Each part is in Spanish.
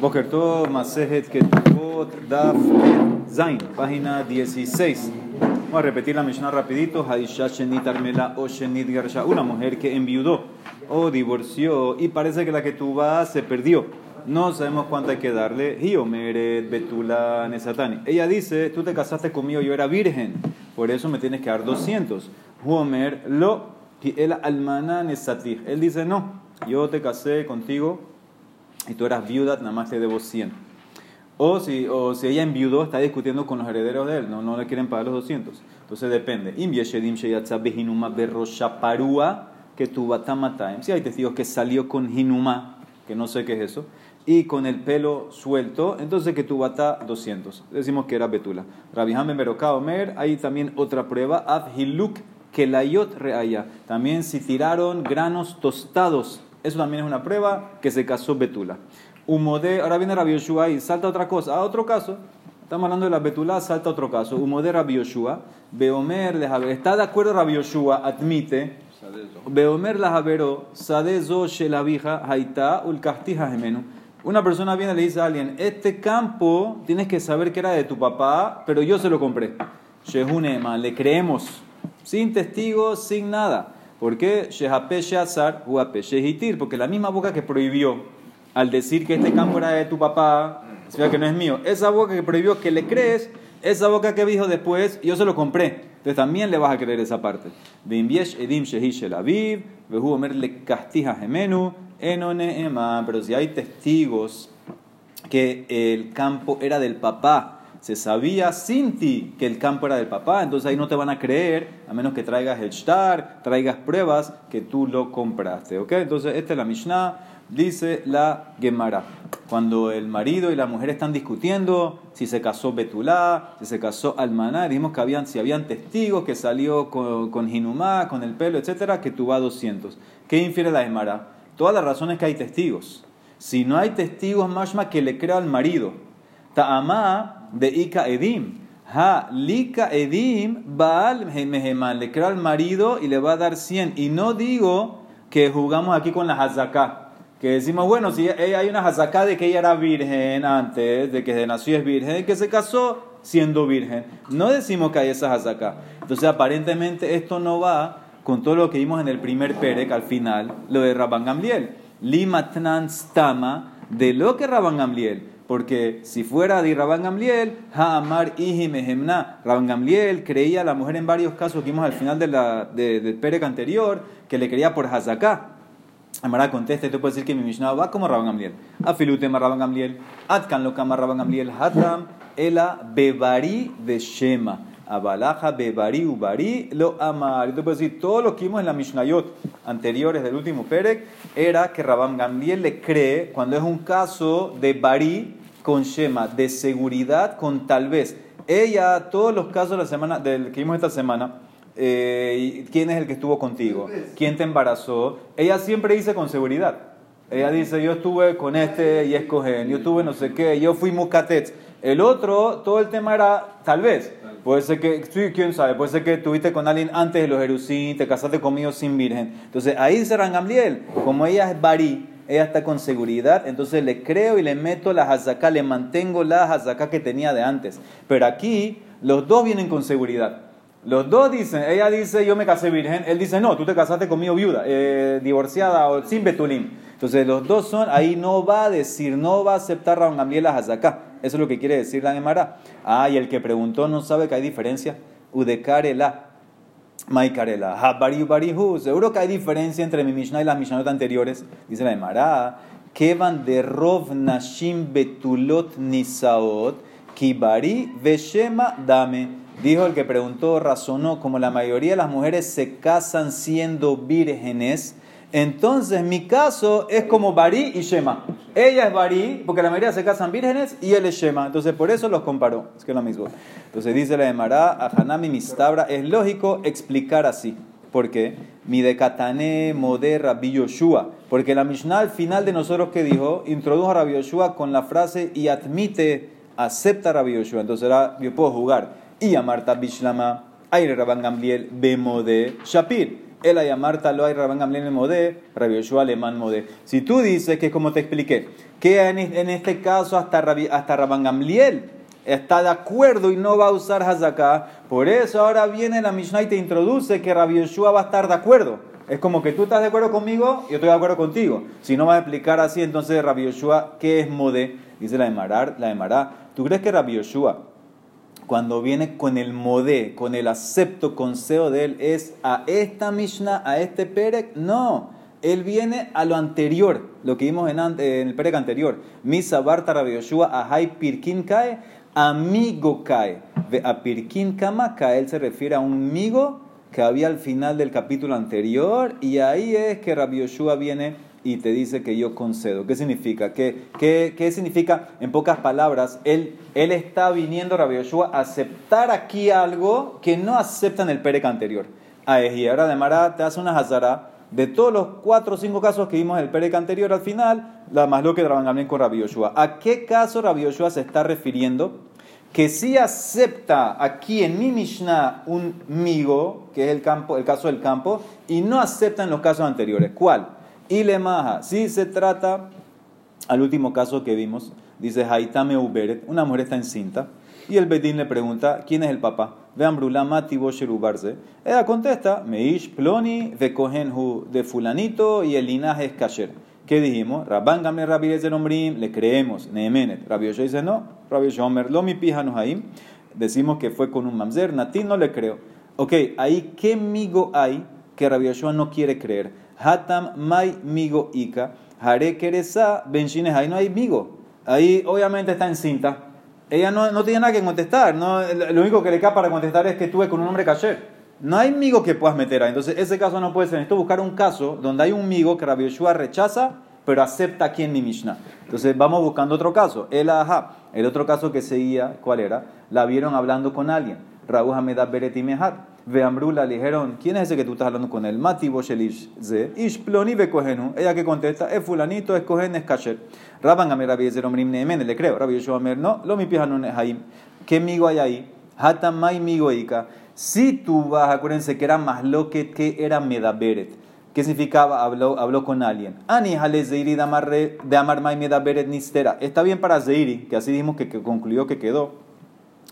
Bokerto Masejet Ketubot Daf Zain, página 16. Vamos a repetir la Mishnah rapidito. O. Una mujer que enviudó o divorció y parece que la que tuvo se perdió. No sabemos cuánto hay que darle. Hiomeret Betula Nesatani. Ella dice, tú te casaste conmigo, yo era virgen. Por eso me tienes que dar 200. Huomer lo el. Él dice, no, yo te casé contigo y tú eras viuda, nada más te debo 100. O si, o si ella enviudó, está discutiendo con los herederos de él, no, no le quieren pagar los 200. Entonces depende. que Si hay testigos que salió con hinuma, que no sé qué es eso, y con el pelo suelto, entonces que tu bata 200. Decimos que era betula. Rabihame Meroka Omer, hay también otra prueba, Abhiluk Kelayot Reaya. También si tiraron granos tostados eso también es una prueba que se casó Betula. Humode, ahora viene Rabbi Yoshua y salta otra cosa. A otro caso, estamos hablando de la Betula, salta otro caso. Humode Rabbi Yoshua, Beomer está de acuerdo Rabbi Yoshua, admite. Beomer la Javero, Sadezo Shelavija, Haita, Ulkastija Gemenu. Una persona viene y le dice a alguien, este campo tienes que saber que era de tu papá, pero yo se lo compré. Shehunema, le creemos, sin testigos, sin nada. ¿Por qué? Porque la misma boca que prohibió al decir que este campo era de tu papá, significa que no es mío. Esa boca que prohibió que le crees, esa boca que dijo después, yo se lo compré. Entonces también le vas a creer esa parte. Pero si hay testigos que el campo era del papá, se sabía sin ti que el campo era del papá, entonces ahí no te van a creer, a menos que traigas el shtar, traigas pruebas que tú lo compraste. ¿ok? Entonces, esta es la Mishnah, dice la Gemara. Cuando el marido y la mujer están discutiendo si se casó Betulá, si se casó Almaná, dijimos que habían, si habían testigos que salió con, con con el pelo, etcétera, que tú vas 200. ¿Qué infiere la Gemara? Todas las razones que hay testigos. Si no hay testigos, más que le crea al marido. Ta'amá de Ika Edim. Ha, Lika Edim, Baal Meheman. Le creo al marido y le va a dar 100. Y no digo que jugamos aquí con la Hazaká. Que decimos, bueno, si hay una Hazaká de que ella era virgen antes, de que nació es virgen, que se casó siendo virgen. No decimos que hay esa Hazaká. Entonces, aparentemente, esto no va con todo lo que vimos en el primer Perec al final, lo de Rabban Gamliel. Limatnan Stama, de lo que Rabban Gamliel porque si fuera de Rabban Gamliel, Ha'amar Ihi Mehemna, Rabban Gamliel creía a la mujer en varios casos que vimos al final de la, de, del Perec anterior, que le creía por Hazaká. Amara contesta, tú puedes decir que mi Mishnah va como Rabban Gamliel. Afilutema Rabban Gamliel, Atkan lo kama Rabban Gamliel, Hatam, Ela Bevari de Shema. Abalaja Bebari Ubari lo amar. Entonces, decir, todo lo que vimos en la Mishnayot anteriores del último Perec era que Rabam Gamliel le cree cuando es un caso de Bari con Shema, de seguridad con tal vez. Ella, todos los casos de la semana, del que vimos esta semana, eh, ¿quién es el que estuvo contigo? ¿Quién te embarazó? Ella siempre dice con seguridad. Ella dice, yo estuve con este y escogen, yo estuve no sé qué, yo fui muscatet. El otro, todo el tema era tal vez. Puede ser que, sí, quién sabe, puede ser que estuviste con alguien antes de los Jerusín, te casaste conmigo sin virgen. Entonces ahí dice Rangamliel, como ella es Bari, ella está con seguridad, entonces le creo y le meto la hazaká, le mantengo la hazaká que tenía de antes. Pero aquí los dos vienen con seguridad. Los dos dicen, ella dice yo me casé virgen, él dice no, tú te casaste conmigo viuda, eh, divorciada o sin betulim. Entonces los dos son, ahí no va a decir, no va a aceptar Raúl Gamliel la hazaká. Eso es lo que quiere decir la Gemara. Ah, y el que preguntó no sabe que hay diferencia. Udekarela. Maikarela. Habariu barihu. Seguro que hay diferencia entre mi Mishnah y las Mishnahot anteriores. Dice la Gemara. Kevan de Rov Nashim Betulot Nisaot. Kibari Veshema Dame. Dijo el que preguntó, razonó, como la mayoría de las mujeres se casan siendo vírgenes, entonces mi caso es como Bari y Shema. Ella es Bari, porque la mayoría se casan vírgenes, y él es Shema. Entonces por eso los comparó. Es que es lo mismo. Entonces dice la Emara, a Hanami Mistabra, es lógico explicar así. ¿Por qué? Mi decatane moder Rabbi Yoshua. Porque la Mishnah al final de nosotros que dijo, introdujo a Rabbi Yoshua con la frase y admite, acepta a Rabbi Yoshua. Entonces ahora yo puedo jugar. Y a Marta Bishlama, Aire Rabban Gamliel, Bemode Shapir. El Ayamarta lo hay Rabban Gamliel Modé, Rabbi Yoshua Alemán Modé. Si tú dices que es como te expliqué, que en, este caso hasta, hasta Rabban Gamliel está de acuerdo y no va a usar Hazaká, por eso ahora viene la Mishnah y te introduce que Rabbi Yoshua va a estar de acuerdo. Es como que tú estás de acuerdo conmigo y yo estoy de acuerdo contigo. Si no va a explicar así, entonces Rabbi Yoshua, ¿qué es Modé? Dice la de Marar, la de Mará. ¿Tú crees que Rabbi Yoshua, cuando viene con el Modé, con el acepto, consejo de él, es a esta Mishnah, a este Perek? No. Él viene a lo anterior, lo que vimos en, el Perek anterior. Misa Barta Rabbi Yoshua, Ahai Pirkin Kae, amigo Kae. A Pirkin Kama él se refiere a un amigo que había al final del capítulo anterior, y ahí es que Rabbi Yoshua viene y te dice que yo concedo. ¿Qué significa? ¿Qué, qué, significa? En pocas palabras, él, él está viniendo, Rabbi Yoshua, a aceptar aquí algo que no acepta en el Perec anterior. Y ahora de Mara te hace una hazara de todos los cuatro o cinco casos que vimos en el Perec anterior al final, la más lo que trabajan con Rabbi Yoshua. ¿A qué caso Rabbi Yoshua se está refiriendo? Que si acepta aquí en mi Mishnah un migo, que es el, campo, el caso del campo, y no acepta en los casos anteriores. ¿Cuál? Y le maja, si se trata, al último caso que vimos, dice Haitame Uberet, una mujer está encinta, y el Bedín le pregunta, ¿quién es el papá? Vean Brulama Tibosherubarze. Ella contesta, Meish Ploni de Kohenhu de Fulanito y el linaje es Kasher. ¿Qué dijimos? Rabban Gamle Rabbi Ombrim, le creemos, Neemenet. Rabbi dice no, Rabbi Shomer, Lomi Pijanu Haim. Decimos que fue con un mamzer, Natín no le creo. Ok, ahí, ¿qué migo hay que Rabbi no quiere creer? Hatam Mai Migo Ika, Hare Keresa Benshines, ahí no hay migo. Ahí obviamente está en cinta. Ella no, no tiene nada que contestar. Lo único que le cae para contestar es que estuve con un hombre cayer. No hay migo que puedas meter ahí. Entonces, ese caso no puede ser. Necesito buscar un caso donde hay un migo que Rabbi Yoshua rechaza, pero acepta aquí en mi Mishnah. Entonces, vamos buscando otro caso. El aha. El otro caso que seguía, ¿cuál era? La vieron hablando con alguien. Raúl Hameda Bereti Mehar. Veambrula le dijeron, ¿quién es ese que tú estás hablando con él? Mati Boshelish ze, Ishploni Bekojenu. Ella que contesta, es fulanito, es cohen, es kasher. Raban Amir Rabbi Yezer Omrim Neemen, le creo. Rabbi Yeshua Amir, no, lo mi pijanun es ahí. ¿Qué migo hay ahí? Hatamai migo ika. Si tú vas, acuérdense que era más lo que, que era medaberet. ¿Qué significaba? Habló, habló con alguien. Ani jale zeiri de amar mai medaberet nistera. Está bien para zeiri, que así dijimos que, que concluyó que quedó.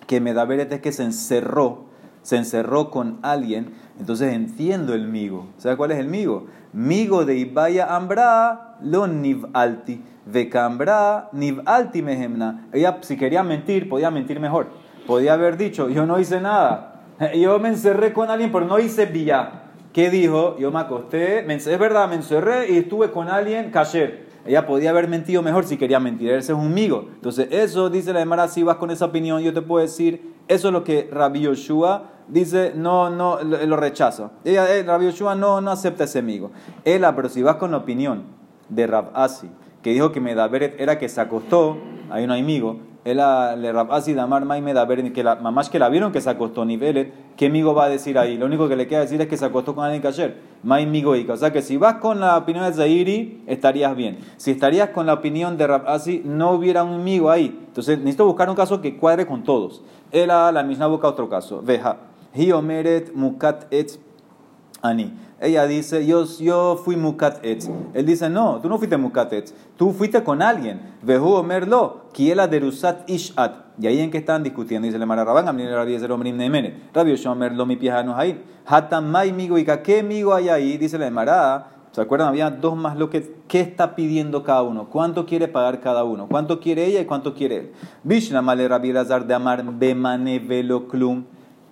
Que medaberet es que se encerró se encerró con alguien, entonces entiendo el migo. ¿Sabe cuál es el migo? Migo de Ibaya Ambra, lo alti De Cambra, alti mehemna. Ella, si quería mentir, podía mentir mejor. Podía haber dicho, yo no hice nada. Yo me encerré con alguien, pero no hice vía. ¿Qué dijo? Yo me acosté, es verdad, me encerré y estuve con alguien, cayer. Ella podía haber mentido mejor si quería mentir. Ese es un migo. Entonces, eso dice la Emara, si vas con esa opinión, yo te puedo decir, eso es lo que Rabbi Yoshua dice, no, no, lo, rechazo. Ella, eh, Rabbi Yoshua no, no acepta ese amigo. Ella, pero si vas con la opinión de Rab Asi, que dijo que Medaberet era que se acostó, hay un amigo, él le Rab Asi Damar Mai Medaberet, que la mamás que la vieron que se acostó, nivelet, ¿qué amigo va a decir ahí? Lo único que le queda decir es que se acostó con alguien ayer, Mai Migoika. O sea que si vas con la opinión de Zairi, estarías bien. Si estarías con la opinión de Rab Asi, no hubiera un amigo ahí. Entonces necesito buscar un caso que cuadre con todos. Él la misma busca otro caso. Veja. Hiomeret mukat et ani. Ella dice, yo, yo fui mukat et. Él dice, no, tú no fuiste mukat et. Tú fuiste con alguien. Vehu omerlo, kiela derusat ishat. Y ahí en que están discutiendo, dice le Mara Rabán, Amnin Rabbi Ezer Omrim Nemene. Rabbi Shomer lo mi piejano ahí. Hatamai migo y ¿qué migo hay ahí? Dice le Mara. ¿Se acuerdan? Había dos más lo que ¿qué está pidiendo cada uno? ¿Cuánto quiere pagar cada uno? ¿Cuánto quiere ella y cuánto quiere él? Bishna male Rabbi Lazar de Amar Bemane Veloclum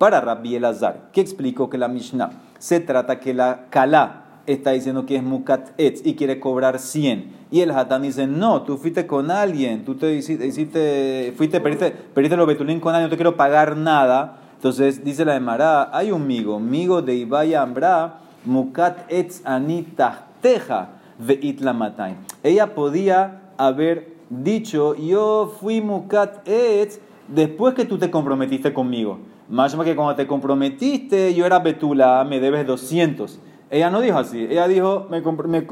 para Rabbi Elazar, que explicó que la Mishnah se trata que la Kala está diciendo que es Mukat Etz y quiere cobrar 100. Y el Hatán dice, no, tú fuiste con alguien, tú te hiciste, fuiste, perdiste, perdiste los betulín con alguien, no te quiero pagar nada. Entonces dice la de Mará, hay un migo, migo de Ibaya Ambra, Mukat Etz Anita Teja de Itlamatay. Ella podía haber dicho, yo fui Mukat Etz después que tú te comprometiste conmigo. Más que cuando te comprometiste, yo era Betula, me debes 200. Ella no dijo así. Ella dijo, me,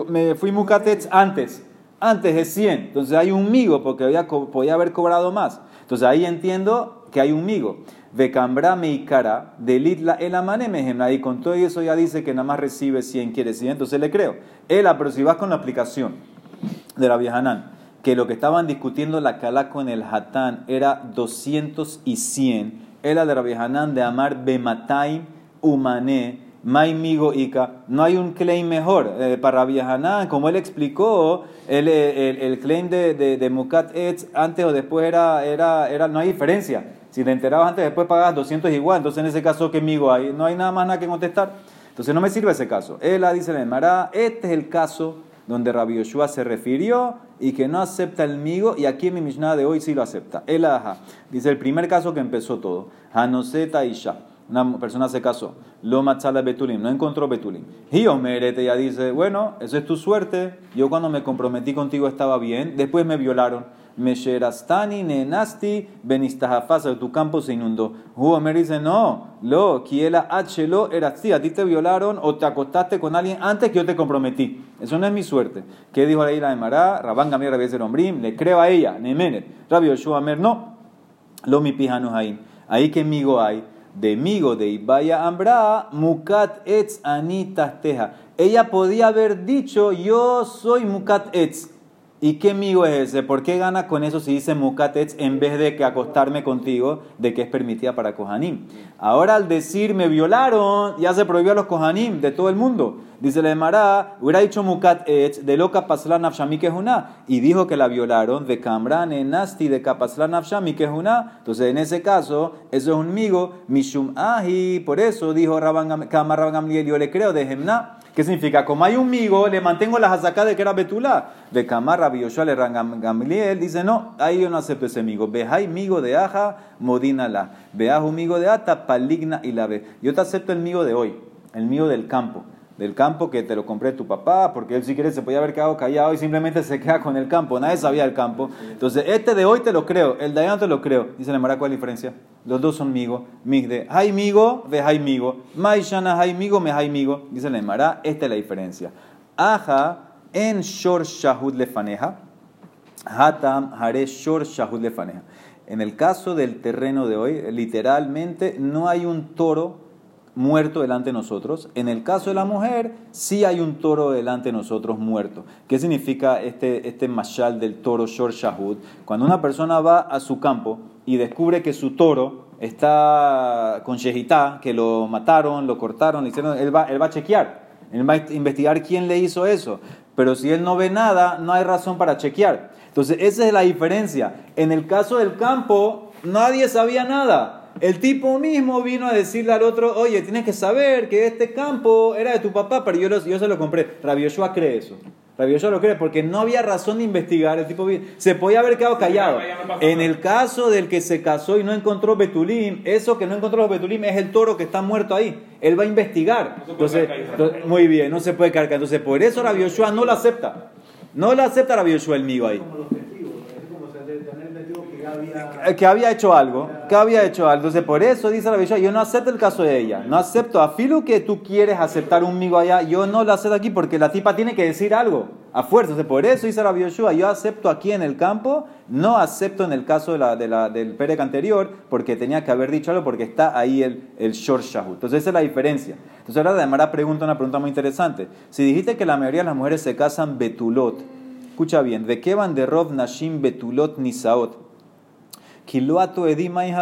me, fui Mucatetz antes. Antes de 100. Entonces hay un migo, porque había, podía haber cobrado más. Entonces ahí entiendo que hay un migo. Vecambra meikara, delitla el amane mejemna. Y con todo eso ya dice que nada más recibe 100 quiere decir. Entonces le creo. Ela, pero si vas con la aplicación de la viejanán, que lo que estaban discutiendo la cala con el hatán era 200 y 100, era de Rabbi Hanan de amar bematai umane Maimigo Ika, no hay un claim mejor. Eh, para Rabbi Hanan, como él explicó, el, el, claim de, de, Mukat Etz antes o después era, era, era, no hay diferencia. Si te enterabas antes, después pagas 200 igual. Entonces, en ese caso, ¿qué migo hay? No hay nada más nada que contestar. Entonces, no me sirve ese caso. Él dice Emara, este es el caso donde Rabbi Yoshua se refirió y que no acepta el migo, y aquí en mi Mishnah de hoy sí lo acepta. El Dice el primer caso que empezó todo. Hanoseta Isha una persona se casó, lo machala betulim, no encontró betulim. Y Omerete ya dice, bueno, eso es tu suerte, yo cuando me comprometí contigo estaba bien, después me violaron. Me sherastani nenasti benistahafasa, tu campo se inundó. Omer dice, no, lo, kiela hlo era así, a ti te violaron o te acostaste con alguien antes que yo te comprometí. Eso no es mi suerte. ¿Qué dijo la ira de Mará? Rabán Gamir Rabbi Ombrim, le creo a ella, Nemenet. Rabbi Yoshua no. Lo mi pijanos ahí. Ahí que migo hay de migo de Ibaya Ambra, Mukat Etz Anitas Teja. Ella podía haber dicho, yo soy Mukat Etz. ¿Y qué migo es ese? ¿Por qué gana con eso si dice Mukatetz en vez de que acostarme contigo, de que es permitida para Kohanim? Ahora al decir me violaron, ya se prohibió a los Kohanim de todo el mundo. Dice la Emara, hubiera dicho Mukatetz de lo Kapaslan Afshami una y dijo que la violaron de Kamran Nasti de Kapaslan Afshami una Entonces en ese caso, eso es un migo, Mishum Ahi, por eso dijo Rabban Gamliel, yo le creo de Gemna. ¿Qué significa? Como hay un migo, le mantengo las azacá de que era Betulá. De Camarra, Yoshua, le Gamliel, dice, no, ahí yo no acepto ese migo. Vejai migo de aja, modina la. Veajo migo de ata, paligna y la ve. Yo te acepto el migo de hoy, el migo del campo del campo que te lo compré tu papá, porque él si quiere se podía haber quedado callado y simplemente se queda con el campo, nadie sabía el campo. Entonces, este de hoy te lo creo, el de allá no te lo creo. Dice la Mara, ¿cuál es la diferencia? Los dos son migo, mig de migo, ve migo, maishana migo, me migo. Dice la Mara, esta es la diferencia. Aja en shor shahud lefaneja, hatam hare shor shahud lefaneja. En el caso del terreno de hoy, literalmente no hay un toro muerto delante de nosotros. En el caso de la mujer, sí hay un toro delante de nosotros muerto. ¿Qué significa este, este mashal del toro Shor Shahud? Cuando una persona va a su campo y descubre que su toro está con shehitá, que lo mataron, lo cortaron, le hicieron, él va, él va a chequear, él va a investigar quién le hizo eso. Pero si él no ve nada, no hay razón para chequear. Entonces, esa es la diferencia. En el caso del campo, nadie sabía nada. El tipo mismo vino a decirle al otro, oye, tienes que saber que este campo era de tu papá, pero yo, yo se lo compré. Rabbi Yoshua cree eso. Rabbi Yoshua lo cree porque no había razón de investigar. El tipo se podía haber quedado callado. En el caso del que se casó y no encontró Betulim, eso que no encontró Betulim es el toro que está muerto ahí. Él va a investigar. entonces, muy bien, no se puede cargar. Entonces, por eso Rabbi Yoshua no lo acepta. No lo acepta Rabbi Yoshua el mío ahí que había hecho algo, que había hecho algo. Entonces, por eso dice la Bishua, yo no acepto el caso de ella. No acepto, a filo que tú quieres aceptar un migo allá, yo no lo acepto aquí porque la tipa tiene que decir algo, a fuerza. Entonces, por eso dice la Bishua, yo acepto aquí en el campo, no acepto en el caso de del Perec anterior, porque tenía que haber dicho algo, porque está ahí el, el Shor Shahu. Entonces, esa es la diferencia. Entonces, ahora Damara pregunta una pregunta muy interesante. Si dijiste que la mayoría de las mujeres se casan betulot, escucha bien, ¿de qué van de Rov Nashim betulot nisaot? Kiloato edima y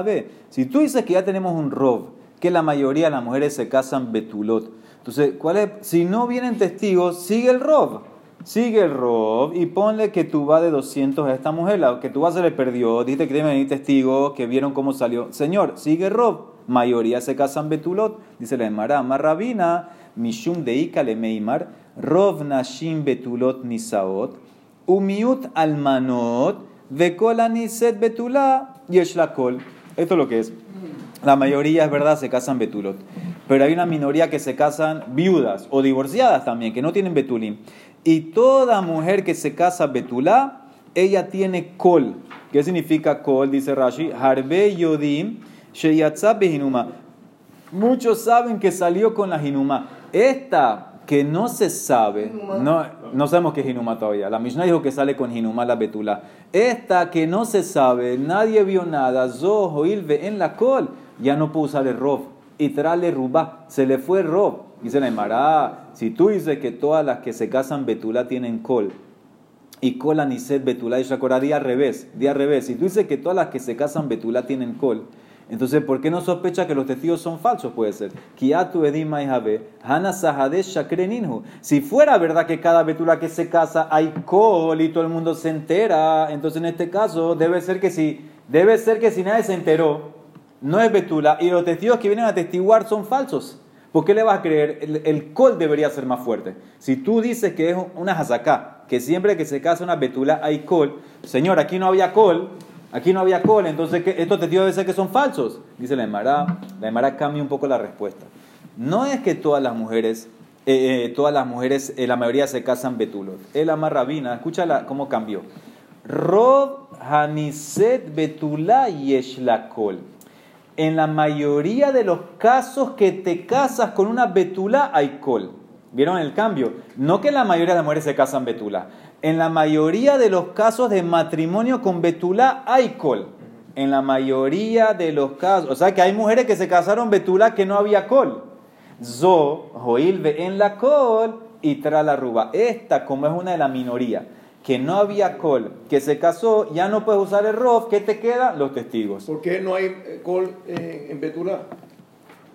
Si tú dices que ya tenemos un rob, que la mayoría de las mujeres se casan betulot, entonces, ¿cuál es? Si no vienen testigos, sigue el rob. Sigue el rob y ponle que tú vas de 200 a esta mujer, la que tú vas se le perdió, dijiste que tienen venir testigos, que vieron cómo salió. Señor, sigue el rob. Mayoría se casan betulot. Dice la Emara, Marrabina, Mishum deika le meimar, Rov nashim betulot nisaot, umiut almanot, set betula la kol. Esto es lo que es. La mayoría es verdad, se casan betulot. Pero hay una minoría que se casan viudas o divorciadas también, que no tienen betulim. Y toda mujer que se casa betulá, ella tiene kol. ¿Qué significa kol? Dice Rashi. Harbe yodim behinuma. Muchos saben que salió con la hinuma. Esta que no se sabe, no, no sabemos qué es Hinuma todavía. La Mishnah dijo que sale con Hinuma la betula. Esta que no se sabe, nadie vio nada, Zoho Ilve en la col. ya no puedo usar el rob. Y trale rubá, se le fue el rob. Dice la Emara, si tú dices que todas las que se casan betulá tienen col, y col aniset betulá y shakora, di al revés, di al revés. Si tú dices que todas las que se casan betulá tienen col, entonces, ¿por qué no sospecha que los testigos son falsos? Puede ser. Si fuera verdad que cada betula que se casa hay col y todo el mundo se entera, entonces en este caso debe ser que si, debe ser que si nadie se enteró, no es betula y los testigos que vienen a testiguar son falsos. ¿Por qué le vas a creer? El, col debería ser más fuerte. Si tú dices que es una hazaká, que siempre que se casa una betula hay col, señor, aquí no había col, Aquí no había col, entonces estos testigos debe ser que son falsos. Dice la Emara, la Emara cambia un poco la respuesta. No es que todas las mujeres, eh, eh, todas las mujeres, eh, la mayoría se casan betulot. El amarrabina, escucha cómo cambió. Rob haniset betula yesh la col. En la mayoría de los casos que te casas con una betula hay col. ¿Vieron el cambio? No que la mayoría de las mujeres se casan betula en la mayoría de los casos de matrimonio con betulá hay col. En la mayoría de los casos. O sea que hay mujeres que se casaron betulá que no había col. Zo, joilve en la col y tra la ruba. Esta, como es una de la minoría, que no había col, que se casó, ya no puedes usar el rof. ¿Qué te queda? Los testigos. ¿Por qué no hay eh, col en betulá?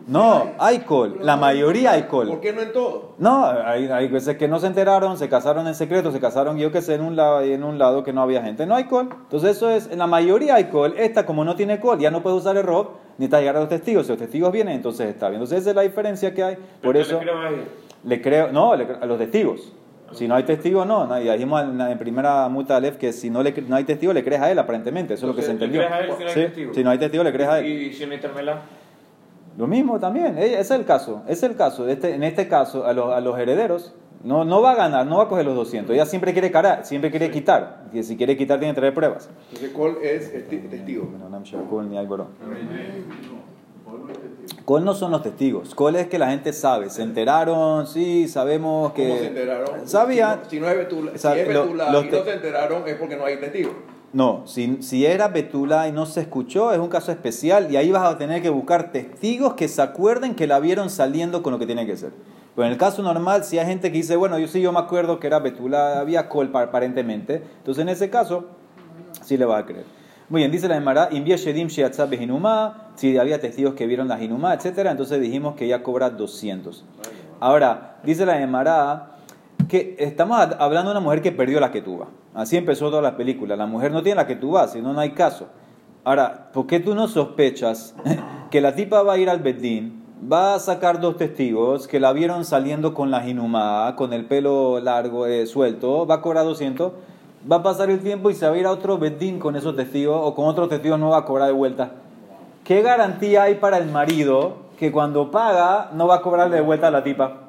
No, hay col. La mayoría hay col. ¿Por qué no en todo? No, hay, hay veces que no se enteraron, se casaron en secreto, se casaron yo que sé en un lado y en un lado que no había gente. No hay col. Entonces eso es, en la mayoría hay col. Esta como no tiene col, ya no puede usar el rob, ni está llegar a los testigos. Si los testigos vienen, entonces está bien. Entonces esa es la diferencia que hay. Por eso le creo, le creo no, a los testigos. Si no hay testigos, no. no. Y dijimos en, primera muta Alef que si no, le, no hay testigos, le crees a él, aparentemente. Eso es lo que se entendió. ¿Le crees a si no hay no testigos, le crees a él. ¿Y si no hay lo mismo también, es el caso, es el caso. Este, en este caso, a los, a los herederos, no, no va a ganar, no va a coger los 200. Ella siempre quiere carar, siempre quiere quitar. Y si quiere quitar, tiene que traer pruebas. Entonces, Col es testigo. Col no son los testigos. Col es que la gente sabe. Se enteraron, sí, sabemos que. ¿Cómo se enteraron? Sabían. Si no, es Betula, si es Betula y no se enteraron, es porque no hay testigos. No, si, si era Betula y no se escuchó, es un caso especial y ahí vas a tener que buscar testigos que se acuerden que la vieron saliendo con lo que tiene que ser. Pero en el caso normal, si hay gente que dice, bueno, yo sí, yo me acuerdo que era Betula, había colpa aparentemente, entonces en ese caso, sí le va a creer. Muy bien, dice la Emara, si había testigos que vieron la Hinumá, etc., entonces dijimos que ya cobra 200. Ahora, dice la Emara que estamos hablando de una mujer que perdió la que tuvo. Así empezó toda la película. La mujer no tiene la vas, si no, no hay caso. Ahora, ¿por qué tú no sospechas que la tipa va a ir al Bedín, va a sacar dos testigos que la vieron saliendo con la jinumá, con el pelo largo, eh, suelto, va a cobrar 200, va a pasar el tiempo y se va a ir a otro Bedín con esos testigos o con otros testigos no va a cobrar de vuelta? ¿Qué garantía hay para el marido que cuando paga no va a cobrar de vuelta a la tipa?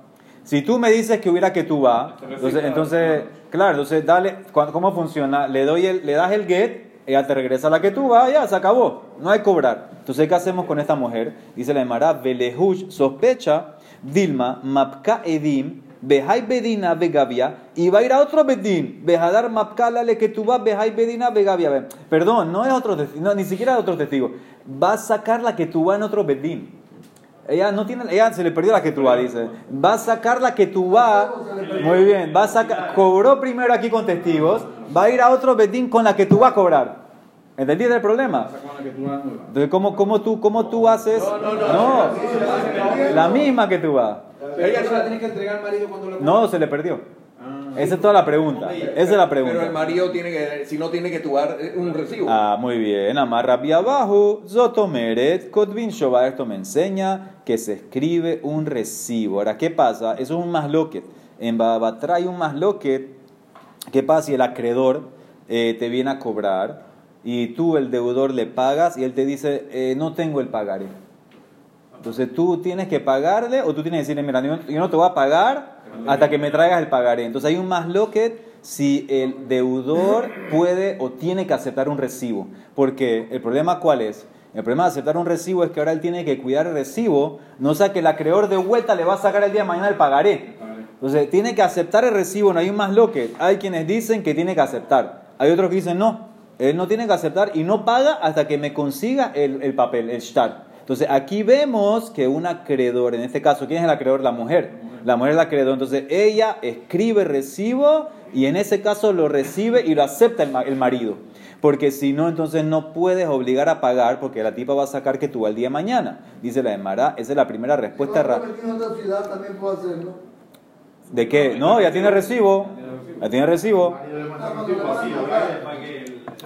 Si tú me dices que hubiera que tú va, entonces, entonces claro, entonces dale, ¿cómo funciona? Le doy el, le das el get, ella te regresa la que tú va, ya se acabó, no hay que cobrar. Entonces, ¿qué hacemos con esta mujer? Dice la Emara, Belehush, sospecha, Dilma, Mapka Edim, Behai Bedina Begavia, y va a ir a otro Bedín, Behadar Mapka Lale que tú vas, Behai Bedina Begavia. Perdón, no es otro testigo, no, ni siquiera otro testigo. Va a sacar la que tú vas en otro Bedín. Ella no tiene, ella se le perdió la que tú va, dice. Va a sacar la que tú va. Muy bien, va a sacar, cobró primero aquí con testigos, va a ir a otro bedín con la que tú va a cobrar. ¿Entendiste el problema? Entonces, ¿cómo, cómo, tú, ¿cómo tú haces? No, la misma que tú vas. Ella no la tiene que entregar al marido cuando lo No, se le perdió. Esa es toda la pregunta. Esa es la pregunta. Pero el marido tiene que, si no tiene que tuar eh, un recibo. Ah, muy bien. Amarra abajo. Zotomeret Kotvin Shoba. Esto me enseña que se escribe un recibo. Ahora, ¿qué pasa? Eso es un masloquet. En Baba trae un masloquet. ¿Qué pasa si el acreedor eh, te viene a cobrar y tú, el deudor, le pagas y él te dice, eh, no tengo el pagaré? Entonces tú tienes que pagarle o tú tienes que decirle, mira, yo no te voy a pagar hasta que me traigas el pagaré. Entonces hay un más loquet si el deudor puede o tiene que aceptar un recibo. Porque el problema cuál es? El problema de aceptar un recibo es que ahora él tiene que cuidar el recibo, no sea que el acreedor de vuelta le va a sacar el día de mañana el pagaré. Entonces tiene que aceptar el recibo, no hay un más loquet. Hay quienes dicen que tiene que aceptar. Hay otros que dicen no, él no tiene que aceptar y no paga hasta que me consiga el, el papel, el shtar. Entonces aquí vemos que un acreedor, en este caso, ¿quién es el acreedor? La mujer. La mujer es la acreedor. Entonces ella escribe recibo y en ese caso lo recibe y lo acepta el, marido. Porque si no, entonces no puedes obligar a pagar porque la tipa va a sacar que tú al día de mañana. Dice la de Mara, esa es la primera respuesta. ¿De qué? No, ya tiene recibo. Ya tiene recibo.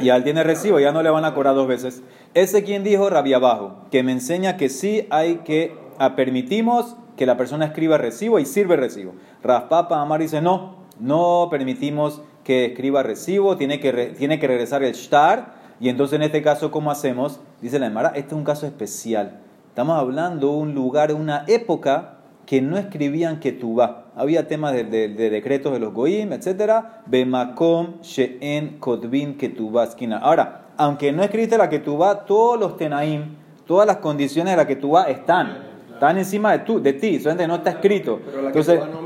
Ya él tiene recibo, ya no le van a cobrar dos veces. Ese quien dijo rabia abajo, que me enseña que sí hay que, a, permitimos que la persona escriba recibo y sirve recibo. Raspapa Amar dice, no, no permitimos que escriba recibo, tiene que, tiene que regresar el shtar. Y entonces en este caso, ¿cómo hacemos? Dice la Emara, este es un caso especial. Estamos hablando de un lugar, una época que no escribían ketubá. Había temas de, decretos de los goim, etc. Bemakom she'en kotbin ketubá esquina. Ahora, aunque no escribiste la ketubá, todos los tenaim, todas las condiciones de la ketubá están. Están encima de, tú, de ti, solamente no está escrito. Pero la Entonces, no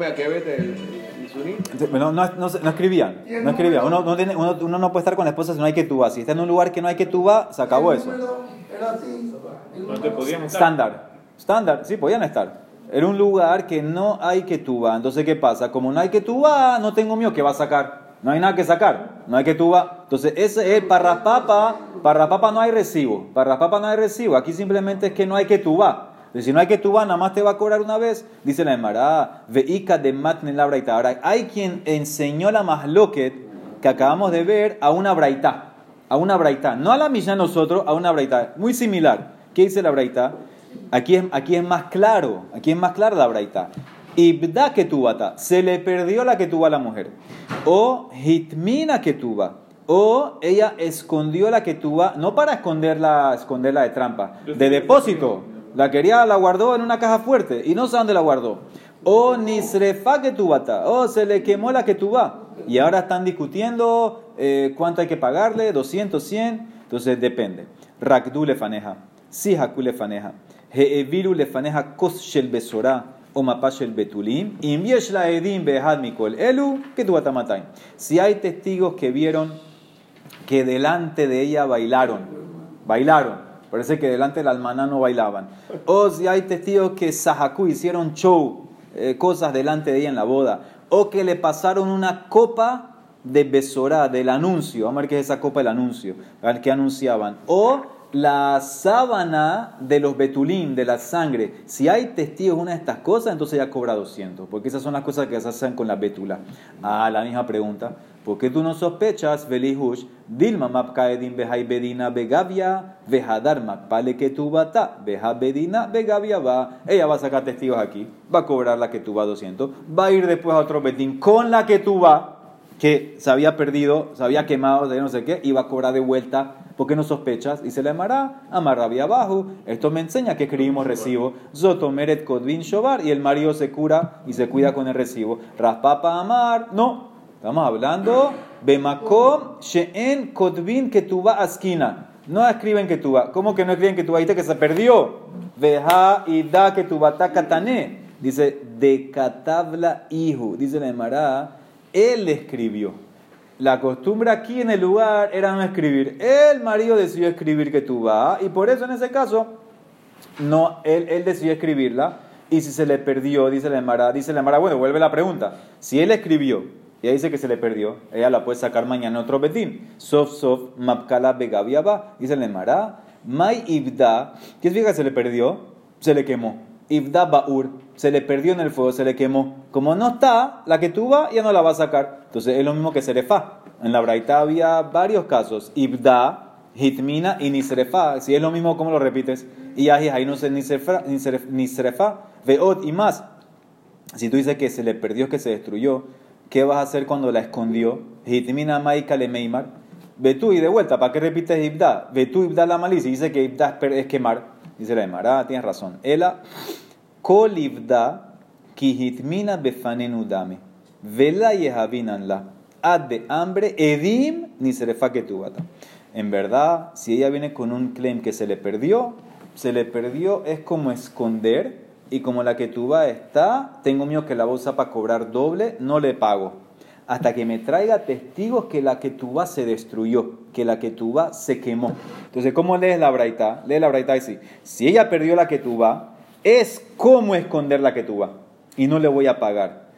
no, no, no, escribían, no escribían. Uno no, tiene, uno, uno, no puede estar con la esposa si no hay que tuba. Si está en un lugar que no hay que tuba, se acabó eso. Estándar, estándar, sí, podían estar. Era un lugar que no hay que tuba. Entonces, ¿qué pasa? Como no hay que tuba, no tengo mío que va a sacar. No hay nada que sacar. No hay que tuba. Entonces, ese es para papa. Para papa no hay recibo. Para papa no hay recibo. Aquí simplemente es que no hay que tuba. Si no hay que tuba, nada más te va a cobrar una vez. Dice la Emara, veika de matne la braita. Ahora, hay quien enseñó la masloquet que acabamos de ver a una braita. A una braita. No a la misma nosotros, a una braita. Muy similar. ¿Qué dice la braita? Aquí es, aquí es más claro, aquí es más clara la braita. Ibda ketubata, se le perdió la que tuvo a la mujer. O hitmina ketuba, o ella escondió la que tuvo, no para esconderla, esconderla de trampa, de depósito. La quería, la guardó en una caja fuerte y no sé dónde la guardó. Oh, o nisrefa que bata, o se le quemó la que va. Y ahora están discutiendo eh, cuánto hay que pagarle, 200, 100. Entonces depende. Rakdu le faneja, sihaku le faneja, heeviru le faneja kos shel besorá o mapash el betulim. Inviesh la edim behad mikol elu que mataim. Si hay testigos que vieron que delante de ella bailaron, bailaron parece que delante del almaná no bailaban. O si hay testigos que sahaku hicieron show, eh, cosas delante de ella en la boda, o que le pasaron una copa de besorá, del anuncio, vamos a ver qué es esa copa del anuncio, que anunciaban, o la sábana de los betulín, de la sangre, si hay testigos una de estas cosas, entonces ya cobra 200, porque esas son las cosas que se hacen con la betula. Ah, la misma pregunta. ¿Por qué tú no sospechas, Belihush, Dilma mapkaedin behai bedina begavia, vejadar mapale que tu bata, beha bedina begavia va. Ella va a sacar testigos aquí, va a cobrar la va 200, va a ir después a otro betín con la va, que se había perdido, se había quemado, de no sé qué, va a cobrar de vuelta ¿Por qué no sospechas? Y se le amará, amarrabia abajo. Esto me enseña que escribimos recibo. Zotomeret kodvin shobar. Y el marido se cura y se cuida con el recibo. Raspapa amar. No. Estamos hablando. Bemakom sheen kodvin que tu va a esquina. No escriben va. ¿Cómo que no escriben va? Dice que se perdió. Veja y da va katane. Dice de katabla hijo. Dice la Emara. Él escribió. La costumbre aquí en el lugar era no escribir. El marido decidió escribir que tú vas y por eso en ese caso no, él, decidió escribirla y si se le perdió, dice la Emara, dice la Emara, bueno, vuelve la pregunta. Si él escribió y dice que se le perdió, ella la puede sacar mañana en otro betín. Sof, sof, mapkala, begavia, va. Dice la Emara, mai ibda, ¿qué que se le perdió? Se le quemó. Ibda Baur, se le perdió en el fuego, se le quemó. Como no está, la que tuvo ya no la va a sacar. Entonces es lo mismo que Serefa. En la Braita había varios casos. Ibda, Hitmina y Nisrefa. Si es lo mismo, ¿cómo lo repites? Y ahí no ni Nisrefa, Veot y más. Si tú dices que se le perdió, que se destruyó, ¿qué vas a hacer cuando la escondió? Hitmina Maika le Meimar. Ve tú y de vuelta, ¿para qué repites Ibda? Ve tú Ibda la malicia. Dice que Ibda es quemar. Dice la Emara, tienes razón. Ela kolivda kihitmina befanenu dame. Vela la. Ad de hambre edim ni que En verdad, si ella viene con un claim que se le perdió, se le perdió es como esconder y como la que tuba está, tengo miedo que la bolsa para cobrar doble, no le pago. Hasta que me traiga testigos que la que ketubá se destruyó, que la que ketubá se quemó. Entonces, ¿cómo lees la braita? Lee la braita y sí. Si ella perdió la que ketubá, es como esconder la que ketubá y no le voy a pagar.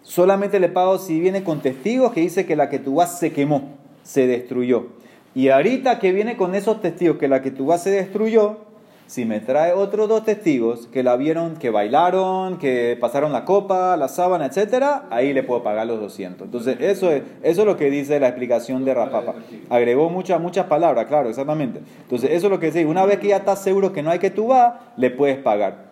Solamente le pago si viene con testigos que dice que la que ketubá se quemó, se destruyó. Y ahorita que viene con esos testigos que la que ketubá se destruyó, si me trae otros dos testigos que la vieron, que bailaron, que pasaron la copa, la sábana, etcétera, ahí le puedo pagar los 200. Entonces, eso es, eso es lo que dice la explicación de Rafapa. Agregó muchas, muchas palabras, claro, exactamente. Entonces, eso es lo que dice. Una vez que ya estás seguro que no hay que tú le puedes pagar.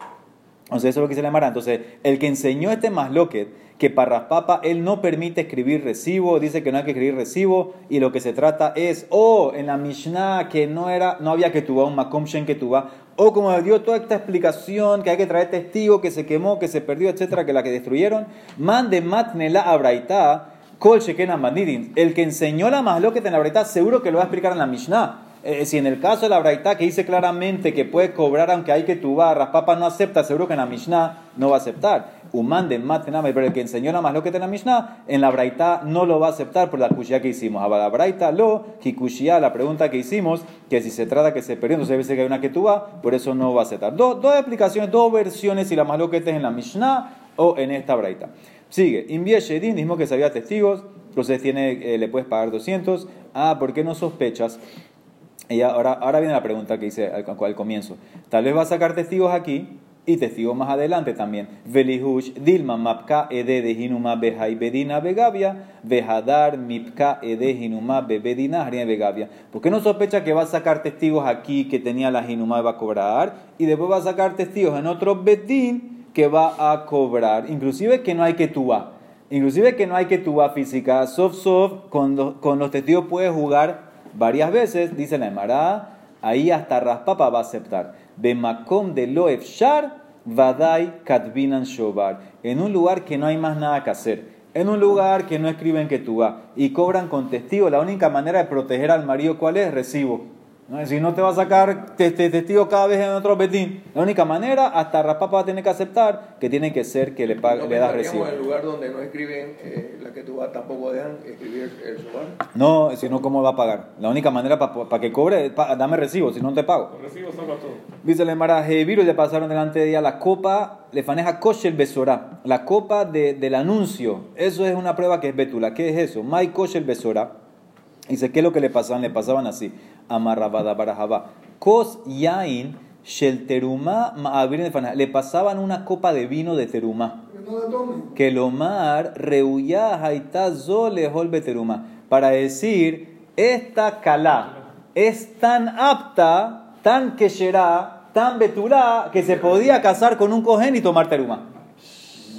Entonces, eso es lo que se le llamará. Entonces, el que enseñó este masloquet que para Raspapa él no permite escribir recibo, dice que no hay que escribir recibo y lo que se trata es, oh, en la Mishnah que no era, no había que tuba, un makom shen que tuba, o como dio toda esta explicación que hay que traer testigo, que se quemó, que se perdió, etcétera, que la que destruyeron, mande matnela abraita, kol sheken el que enseñó la masloquet en la abraita seguro que lo va a explicar en la Mishnah. Eh, si en el caso de la Braita que dice claramente que puede cobrar aunque hay que tubar, Raspapa no acepta, seguro que en la Mishnah no va a aceptar. Uman de Matename, pero el que enseñó nada más lo que tiene la Mishnah, en la Braita no lo va a aceptar por la kushia que hicimos. A la Braita lo, Kikushia, la pregunta que hicimos, que si se trata que se perdió, entonces ser que hay una que tuba, por eso no va a aceptar. dos explicaciones, dos versiones, si la más lo que en la Mishnah o en esta Braita. Sigue, Invie Shedin, mismo que sabía testigos, entonces tiene, eh, le puedes pagar 200. Ah, ¿por qué no sospechas? Ahora, ahora viene la pregunta que hice al, al, comienzo. Tal vez va a sacar testigos aquí y testigos más adelante también. Velihush dilma mapka ede de hinuma behai bedina begavia, vejadar mipka ede hinuma bebedina begavia. ¿Por qué no sospecha que va a sacar testigos aquí que tenía la hinuma y va a cobrar? Y después va a sacar testigos en otro bedín que va a cobrar. Inclusive que no hay que tuba. Inclusive que no hay que tuba física. Soft soft, con, con los testigos puede jugar varias veces, dice la Emara, ahí hasta Raspapa va a aceptar. Bemakom de lo efshar, vadai katbinan shobar. En un lugar que no hay más nada que hacer. En un lugar que no escriben que tú vas y cobran con testigo, la única manera de proteger al marido, ¿cuál es? Recibo. Si no te va a sacar testigo cada vez en otro betín. La única manera, hasta Rapapa va a tener que aceptar que tiene que ser que le, pague, le da recibo. en el lugar donde no escriben eh, la que tú vas, tampoco dejan escribir el subar? No, si no, ¿cómo va a pagar? La única manera para que cobre es dame recibo, si no te pago. recibo salva todo. Dice el Virus le pasaron delante de ella la copa, le faneja coche el besorá, la copa de, del anuncio. Eso es una prueba que es betula. ¿Qué es eso? Mai coche el besorá. Dice, ¿qué es lo que le pasaban? Le pasaban así amarrabada barajaba. Kos yain shel terumá Le pasaban una copa de vino de terumá. Que lo mar reuyá le holbe terumá. Para decir, esta calá es tan apta, tan será tan betulá, que se podía casar con un cojén y tomar terumá.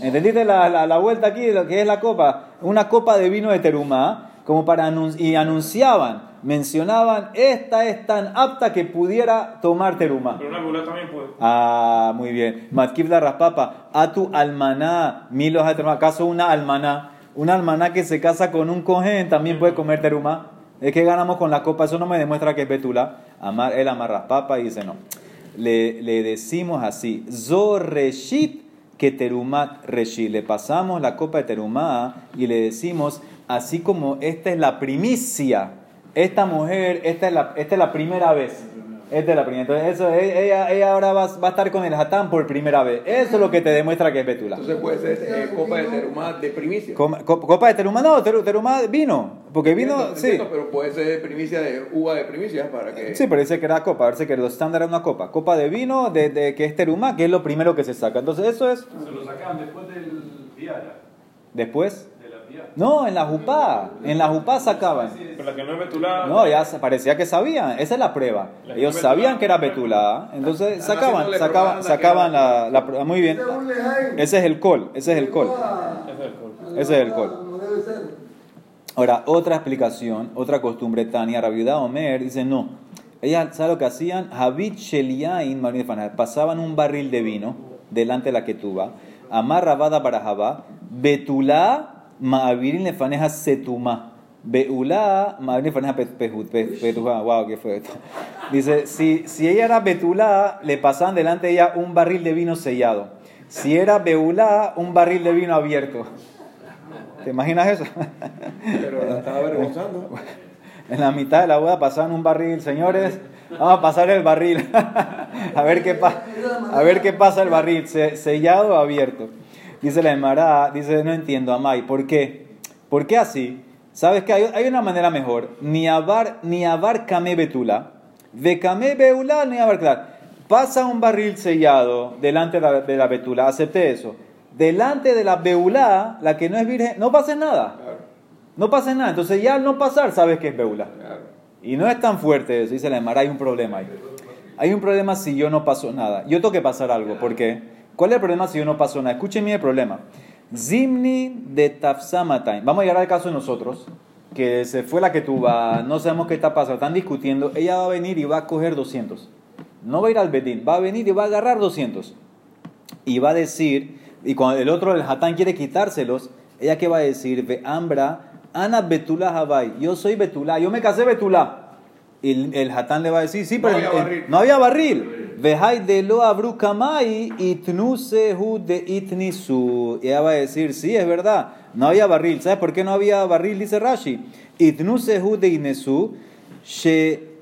¿Entendiste la, la, la, vuelta aquí de lo que es la copa? Una copa de vino de terumá, como para y anunciaban mencionaban, esta es tan apta que pudiera tomar teruma. Pero una gula también puede. Ah, muy bien. Matkif la raspapa, tu almaná, milos ¿acaso una almaná? Una almaná que se casa con un cohen también puede comer teruma. Es que ganamos con la copa, eso no me demuestra que es betula. Amar, él ama raspapa y dice no. Le, le decimos así, Zorreshit que terumat reshit. Le pasamos la copa de terumá y le decimos, así como esta es la primicia esta mujer, esta es la, esta es la primera vez. Esta es la primera. Entonces, eso, ella, ella ahora va, va, a estar con el Hatán por primera vez. Eso es lo que te demuestra que es Betula. Entonces puede ser eh, copa de terumá de primicia. copa de terumá, no, terumá vino. Porque vino, sí. pero puede ser primicia de uva de primicia para que. Sí, pero dice que era copa. Parece que lo estándar es una copa. Copa de vino, de, de, que es terumá, que es lo primero que se saca. Entonces, eso es. Se lo sacaban después del diario. ¿Después? No, en la jupá. En la jupá sacaban. Pero la que no es betulá. No, ya parecía que sabían. Esa es la prueba. Ellos sabían que era betulá. Entonces sacaban, sacaban, sacaban la, la, Muy bien. Ese es el col. Ese es el col. Ese es el col. Ahora, otra explicación, otra costumbre, Tania, Rabiudá Omer, dice no. Ella, ¿sabe lo que hacían? Habit Sheliain, pasaban un barril de vino delante de la que tuba. Amar Rabada Barajaba, Betulá Ma'avirin lefaneja setuma. Beulá, Ma'avirin petuja. Wow, ¿qué fue esto? Dice, si, si ella era Betulá, le pasaban delante de ella un barril de vino sellado. Si era Beulá, un barril de vino abierto. ¿Te imaginas eso? Pero la estaba avergonzando. En la mitad de la boda pasaban un barril, señores. Vamos a pasar el barril. a, ver qué a ver qué pasa el barril, se- sellado o abierto. Dice la Emara, dice, no entiendo, Amay, ¿por qué? ¿Por qué así? ¿Sabes que hay, hay una manera mejor? Ni abar, ni abar kame betula, de kame beula ni abar. Pasa un barril sellado delante de la, de la betula, acepté eso. Delante de la beula, la que no es virgen, no pasa nada. No pasa nada. Entonces ya al no pasar sabes que es beula. Y no es tan fuerte eso, dice la Emara, hay un problema ahí. Hay un problema si yo no paso nada. Yo tengo que pasar algo, ¿por qué? ¿Cuál es el problema si yo no paso nada? Escuchen el problema. Zimni de Tafsamatain. Vamos a llegar al caso de nosotros, que se fue la que tuvo, no sabemos qué está pasando, están discutiendo, ella va a venir y va a coger 200. No va a ir al Bedín, va a venir y va a agarrar 200. Y va a decir, y cuando el otro, el Hatán, quiere quitárselos, ella qué va a decir, ve Ambra, Ana Betula Havai, yo soy Betula, yo me casé Betula. Y el, el Hatán le va a decir, sí, No pero había el- el- barril. no había barril. De lo abru kamai itnusehu de itnisu. Y ella va a decir, sí, es verdad, no había barril. ¿Sabes por qué no había barril? Dice Rashi. Itnusehu de itnesu, she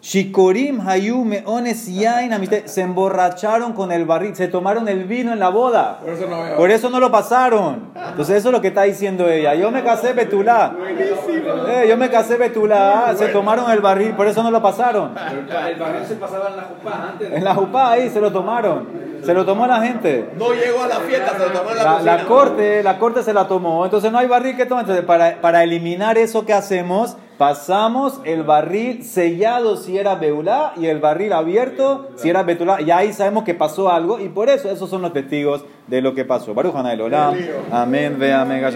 Shikorim hayu meones yain Se emborracharon con el barril, se tomaron el vino en la boda. Por eso no había Por eso no lo pasaron. Entonces eso es lo que está diciendo ella. Yo me casé Betulá. Eh, yo me casé Betulá. Se tomaron el barril, por eso no lo pasaron. El barril se pasaba en la jupá antes. En la jupá ahí se lo tomaron. Se lo tomó la gente. No llegó a la fiesta, se lo tomó en la, La, la corte, la corte se la tomó. Entonces no hay barril que tomar. Entonces para, para eliminar eso que hacemos, pasamos el barril sellado si era beulá y el barril abierto si era betulá. Y ahí sabemos que pasó algo y por eso esos son los testigos de lo que pasó. Baruch. Amén, ve amén.